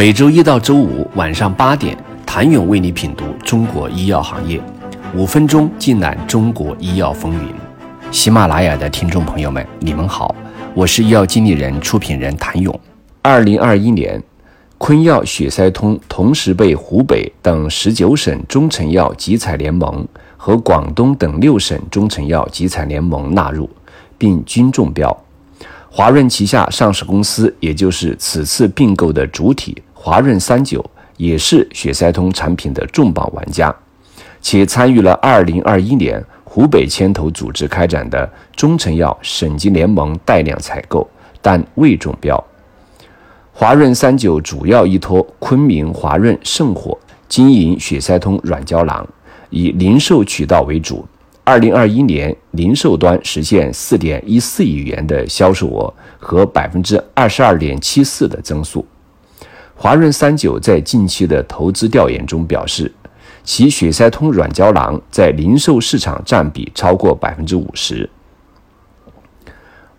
每周一到周五晚上八点，谭勇为你品读中国医药行业，五分钟尽览中国医药风云。喜马拉雅的听众朋友们，你们好，我是医药经理人、出品人谭勇。二零二一年，昆药血塞通同时被湖北等十九省中成药集采联盟和广东等六省中成药集采联盟纳入，并均中标。华润旗下上市公司，也就是此次并购的主体华润三九，也是血塞通产品的重磅玩家，且参与了2021年湖北牵头组织开展的中成药省级联盟带量采购，但未中标。华润三九主要依托昆明华润圣火经营血塞通软胶囊，以零售渠道为主。二零二一年，零售端实现四点一四亿元的销售额和百分之二十二点七四的增速。华润三九在近期的投资调研中表示，其血塞通软胶囊在零售市场占比超过百分之五十。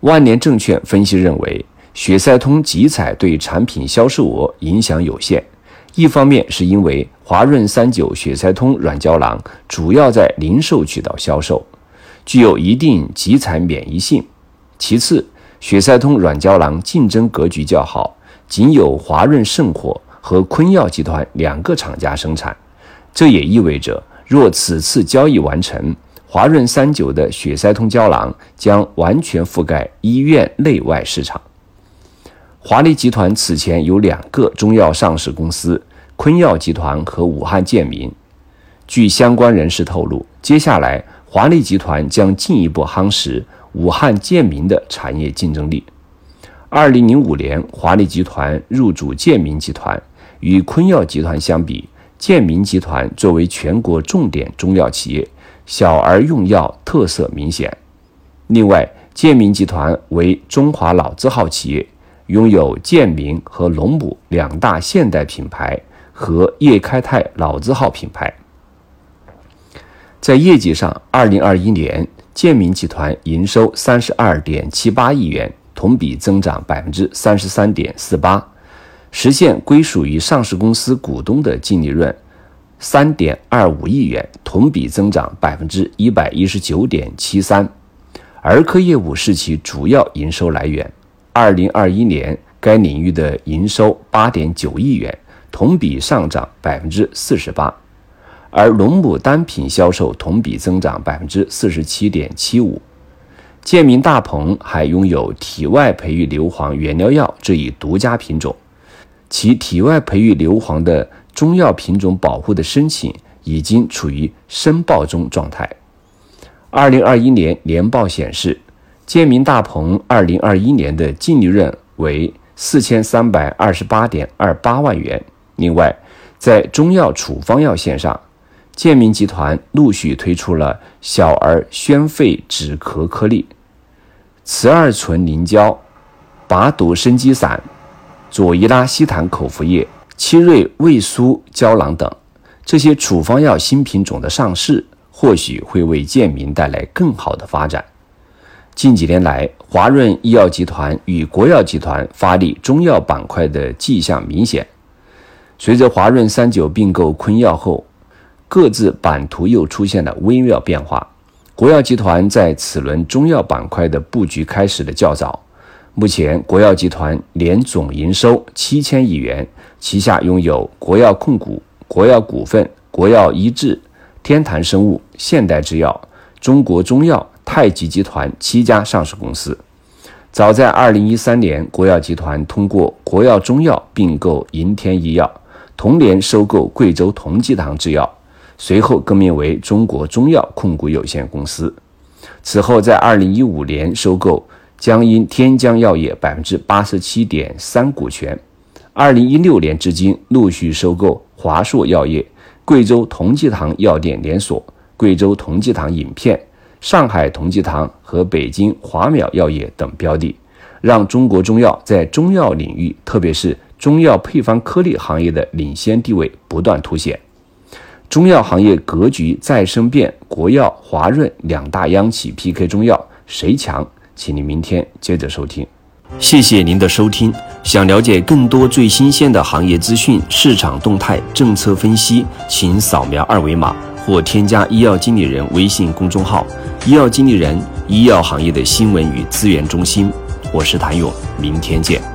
万年证券分析认为，血塞通集采对产品销售额影响有限。一方面是因为华润三九血塞通软胶囊主要在零售渠道销售，具有一定集采免疫性；其次，血塞通软胶囊竞争格局较好，仅有华润圣火和昆药集团两个厂家生产。这也意味着，若此次交易完成，华润三九的血塞通胶囊将完全覆盖医院内外市场。华丽集团此前有两个中药上市公司，昆药集团和武汉健民。据相关人士透露，接下来华丽集团将进一步夯实武汉健民的产业竞争力。二零零五年，华丽集团入主健民集团，与坤药集团相比，健民集团作为全国重点中药企业，小而用药特色明显。另外，健民集团为中华老字号企业。拥有健民和龙母两大现代品牌和叶开泰老字号品牌。在业绩上，二零二一年健民集团营收三十二点七八亿元，同比增长百分之三十三点四八，实现归属于上市公司股东的净利润三点二五亿元，同比增长百分之一百一十九点七三。儿科业务是其主要营收来源。二零二一年，该领域的营收八点九亿元，同比上涨百分之四十八，而龙母单品销售同比增长百分之四十七点七五。建明大棚还拥有体外培育硫磺原料药这一独家品种，其体外培育硫磺的中药品种保护的申请已经处于申报中状态。二零二一年年报显示。建明大棚二零二一年的净利润为四千三百二十八点二八万元。另外，在中药处方药线上，健民集团陆续推出了小儿宣肺止咳颗粒、雌二醇凝胶、拔毒生肌散、左伊拉西坦口服液、七瑞胃舒胶囊等这些处方药新品种的上市，或许会为健民带来更好的发展。近几年来，华润医药集团与国药集团发力中药板块的迹象明显。随着华润三九并购昆药后，各自版图又出现了微妙变化。国药集团在此轮中药板块的布局开始的较早。目前，国药集团年总营收七千亿元，旗下拥有国药控股、国药股份、国药医治、天坛生物、现代制药、中国中药。太极集团七家上市公司，早在二零一三年，国药集团通过国药中药并购银天医药，同年收购贵州同济堂制药，随后更名为中国中药控股有限公司。此后，在二零一五年收购江阴天江药业百分之八十七点三股权，二零一六年至今陆续收购华硕药业、贵州同济堂药店连锁、贵州同济堂饮片。上海同济堂和北京华淼药业等标的，让中国中药在中药领域，特别是中药配方颗粒行业的领先地位不断凸显。中药行业格局再生变，国药、华润两大央企 PK 中药，谁强？请您明天接着收听。谢谢您的收听。想了解更多最新鲜的行业资讯、市场动态、政策分析，请扫描二维码或添加医药经理人微信公众号“医药经理人”医药行业的新闻与资源中心。我是谭勇，明天见。